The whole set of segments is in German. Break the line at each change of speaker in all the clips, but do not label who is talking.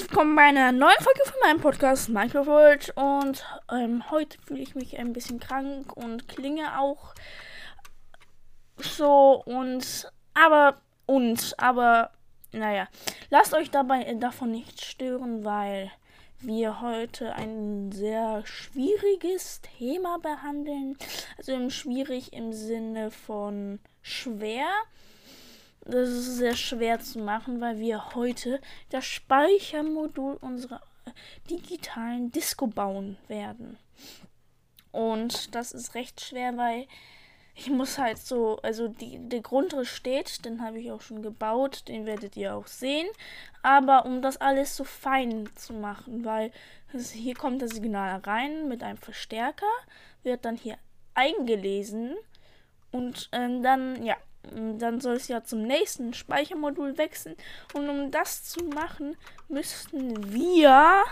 willkommen bei einer neuen Folge von meinem Podcast Minecraft World. Und ähm, heute fühle ich mich ein bisschen krank und klinge auch so und aber und aber naja, lasst euch dabei davon nicht stören, weil wir heute ein sehr schwieriges Thema behandeln. Also schwierig im Sinne von schwer. Das ist sehr schwer zu machen, weil wir heute das Speichermodul unserer digitalen Disco bauen werden. Und das ist recht schwer, weil ich muss halt so, also die, der Grundriss steht, den habe ich auch schon gebaut, den werdet ihr auch sehen. Aber um das alles so fein zu machen, weil es, hier kommt das Signal rein mit einem Verstärker, wird dann hier eingelesen und ähm, dann, ja, dann soll es ja zum nächsten Speichermodul wechseln. Und um das zu machen, müssten wir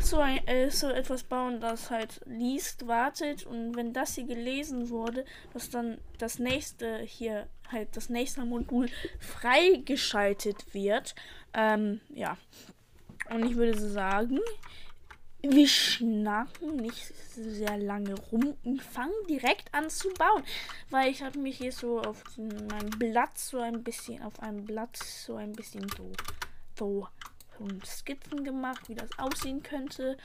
so, ein, äh, so etwas bauen, das halt liest, wartet. Und wenn das hier gelesen wurde, dass dann das nächste hier halt das nächste Modul freigeschaltet wird. Ähm, ja. Und ich würde sagen, wir schnacken nicht sehr lange rum und fangen direkt an zu bauen. Weil ich habe mich hier so auf meinem Blatt so ein bisschen, auf einem Blatt so ein bisschen so, so, Skizzen gemacht, wie das aussehen könnte.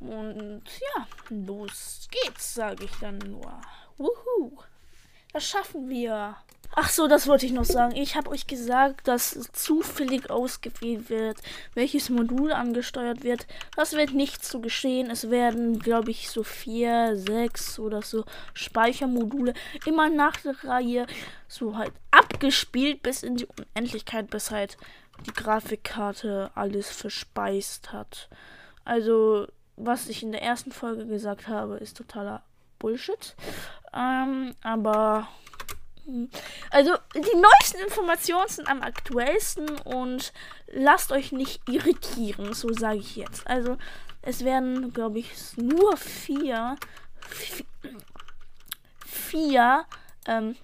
Und ja, los geht's, sage ich dann nur. Wuhu! Das schaffen wir. Ach so, das wollte ich noch sagen. Ich habe euch gesagt, dass zufällig ausgewählt wird, welches Modul angesteuert wird. Das wird nicht so geschehen. Es werden, glaube ich, so vier, sechs oder so Speichermodule immer nach der Reihe so halt abgespielt bis in die Unendlichkeit, bis halt die Grafikkarte alles verspeist hat. Also, was ich in der ersten Folge gesagt habe, ist totaler Bullshit. Ähm, aber also die neuesten Informationen sind am aktuellsten und lasst euch nicht irritieren, so sage ich jetzt. Also es werden, glaube ich, nur vier, vier, ähm,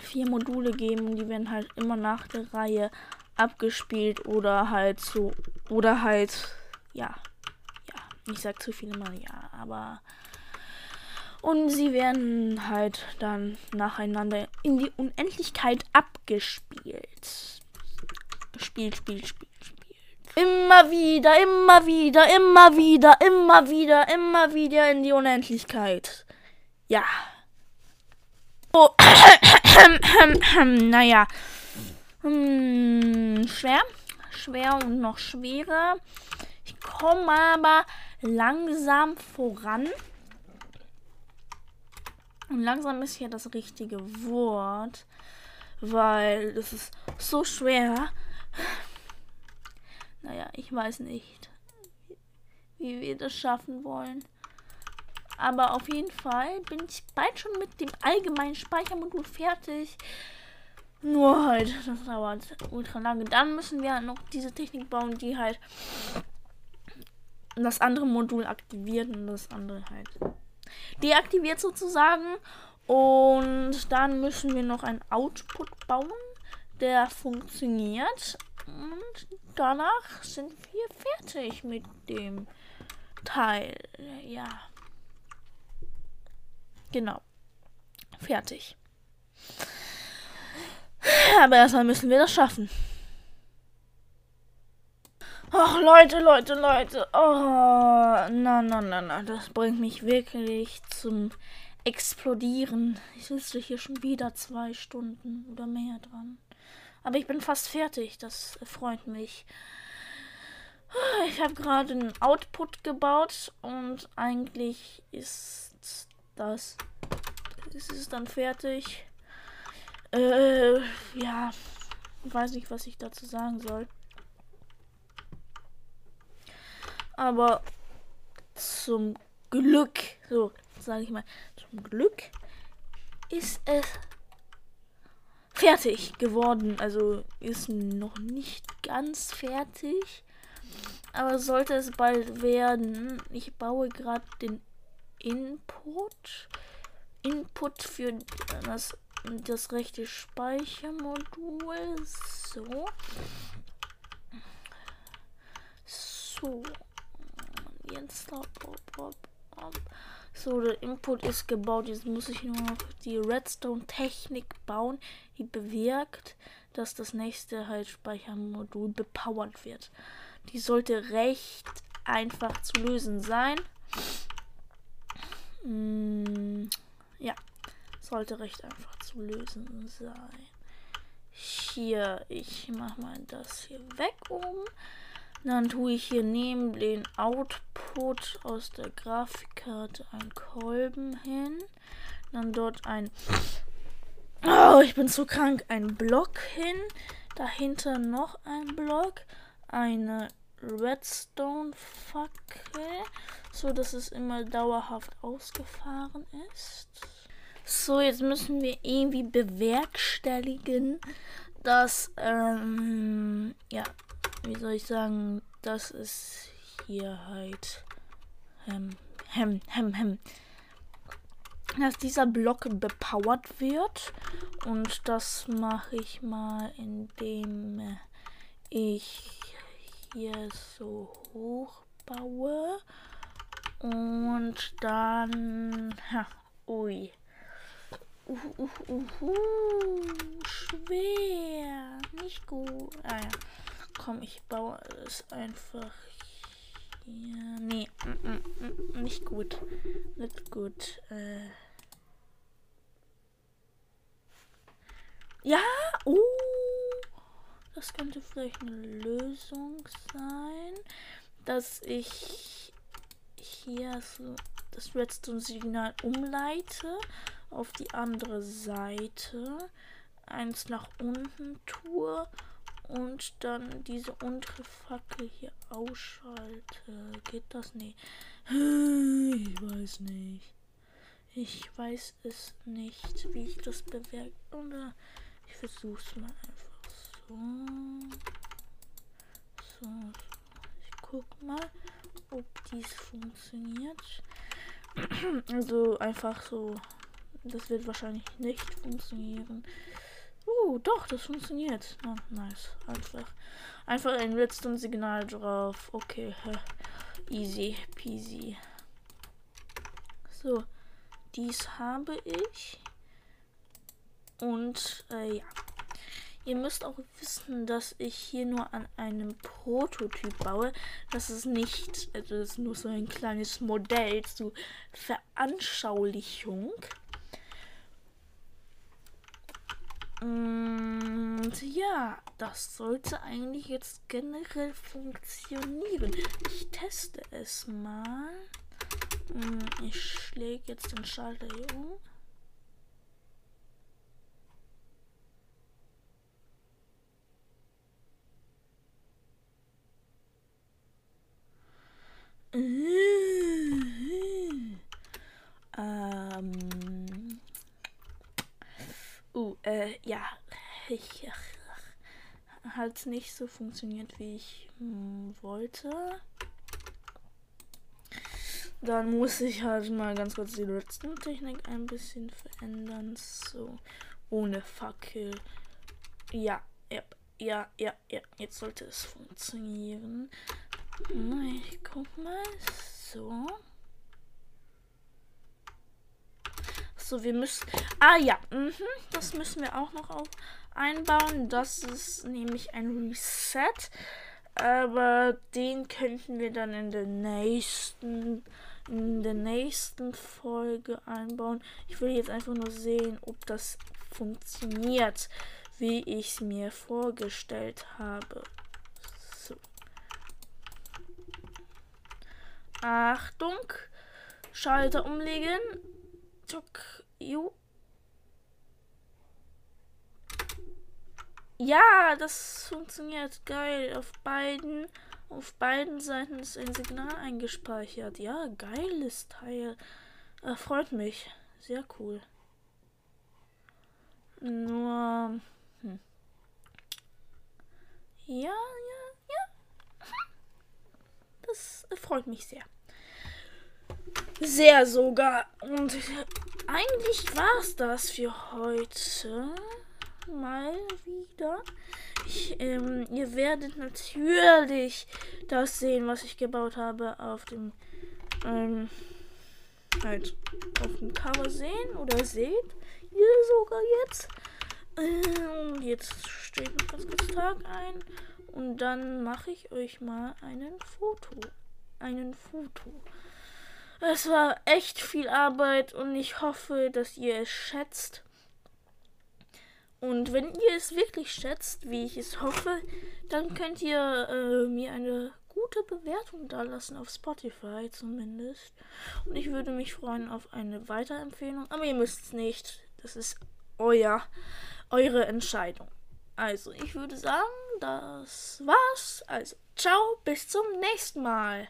vier Module geben, die werden halt immer nach der Reihe abgespielt oder halt so, oder halt, ja, ja, ich sag zu viele Mal ja, aber und sie werden halt dann nacheinander in die Unendlichkeit abgespielt. Spielt, spielt, spielt, spielt. Immer wieder, immer wieder, immer wieder, immer wieder, immer wieder in die Unendlichkeit. Ja. Oh. naja. Hm, schwer. Schwer und noch schwerer. Ich komme aber langsam voran. Und langsam ist hier das richtige Wort, weil das ist so schwer. Naja, ich weiß nicht, wie wir das schaffen wollen. Aber auf jeden Fall bin ich bald schon mit dem allgemeinen Speichermodul fertig. Nur halt, das dauert ultra lange. Dann müssen wir noch diese Technik bauen, die halt das andere Modul aktiviert und das andere halt deaktiviert sozusagen. Und dann müssen wir noch einen Output bauen, der funktioniert. Und danach sind wir fertig mit dem Teil. Ja. Genau. Fertig. Aber erstmal müssen wir das schaffen. Ach, Leute, Leute, Leute. Oh, na, na, na, na. Das bringt mich wirklich zum Explodieren. Ich sitze hier schon wieder zwei Stunden oder mehr dran. Aber ich bin fast fertig. Das freut mich. Ich habe gerade einen Output gebaut und eigentlich ist das. Ist es dann fertig? Äh, ja. Weiß nicht, was ich dazu sagen soll. Aber zum Glück, so sage ich mal, zum Glück ist es fertig geworden. Also ist noch nicht ganz fertig. Aber sollte es bald werden. Ich baue gerade den Input. Input für das, das rechte Speichermodul. So. So. So, der Input ist gebaut. Jetzt muss ich nur noch die Redstone-Technik bauen, die bewirkt, dass das nächste halt Speichermodul bepowert wird. Die sollte recht einfach zu lösen sein. Hm, ja, sollte recht einfach zu lösen sein. Hier, ich mache mal das hier weg um. Dann tue ich hier neben den Output aus der Grafikkarte einen Kolben hin. Dann dort ein. Oh, ich bin zu krank. Ein Block hin. Dahinter noch ein Block. Eine Redstone-Fackel. So dass es immer dauerhaft ausgefahren ist. So, jetzt müssen wir irgendwie bewerkstelligen, dass, ähm, ja, wie soll ich sagen, dass es hier halt hem, hem, hem, hem, dass dieser Block bepowert wird. Und das mache ich mal, indem ich hier so hoch baue. Und dann, ha, ui. Uh, uh, uh, uh, schwer. Nicht gut. Ah ja. Komm, ich baue es einfach hier. Nee, mm, mm, mm, nicht gut. Nicht gut. Äh. Ja, uh, das könnte vielleicht eine Lösung sein, dass ich hier so das Redstone-Signal umleite auf die andere Seite, eins nach unten tue und dann diese untere Fackel hier ausschalte. Geht das? Nee. Ich weiß nicht. Ich weiß es nicht, wie ich das bewirke. Oder ich versuche es mal einfach so. So. Ich guck mal, ob dies funktioniert. Also einfach so. Das wird wahrscheinlich nicht funktionieren. Uh, doch, das funktioniert. Oh, nice. Einfach, einfach ein Redstone-Signal drauf. Okay, easy peasy. So, dies habe ich. Und, äh, ja. Ihr müsst auch wissen, dass ich hier nur an einem Prototyp baue. Das ist nicht, also das ist nur so ein kleines Modell zur Veranschaulichung. Und ja, das sollte eigentlich jetzt generell funktionieren. Ich teste es mal. Hm, ich schläge jetzt den Schalter hier um. Ähm. Uh, äh, ja. Ich hat nicht so funktioniert, wie ich mh, hm, wollte. Dann muss ich halt mal ganz kurz die Redstone-Technik ein bisschen verändern. So, ohne Fackel. Ja, ja, ja, ja, ja. Jetzt sollte es funktionieren. Ich guck mal. So. So, wir müssen. Ah ja, mhm, das müssen wir auch noch einbauen. Das ist nämlich ein Reset. Aber den könnten wir dann in der nächsten in der nächsten Folge einbauen. Ich will jetzt einfach nur sehen, ob das funktioniert, wie ich es mir vorgestellt habe. So. Achtung. Schalter umlegen. Tuck. Jo. Ja, das funktioniert geil. Auf beiden, auf beiden Seiten ist ein Signal eingespeichert. Ja, geiles Teil. Äh, freut mich. Sehr cool. Nur. Hm. Ja, ja, ja. Das freut mich sehr. Sehr sogar. Und eigentlich war es das für heute. Mal wieder. Ich, ähm, ihr werdet natürlich das sehen, was ich gebaut habe auf dem, ähm, halt auf dem Cover sehen oder seht ihr sogar jetzt. Ähm, jetzt steht noch ganz kurz Tag ein und dann mache ich euch mal einen Foto, einen Foto. Es war echt viel Arbeit und ich hoffe, dass ihr es schätzt. Und wenn ihr es wirklich schätzt, wie ich es hoffe, dann könnt ihr äh, mir eine gute Bewertung da lassen auf Spotify zumindest. Und ich würde mich freuen auf eine Weiterempfehlung. Aber ihr müsst es nicht. Das ist euer, eure Entscheidung. Also, ich würde sagen, das war's. Also, ciao, bis zum nächsten Mal.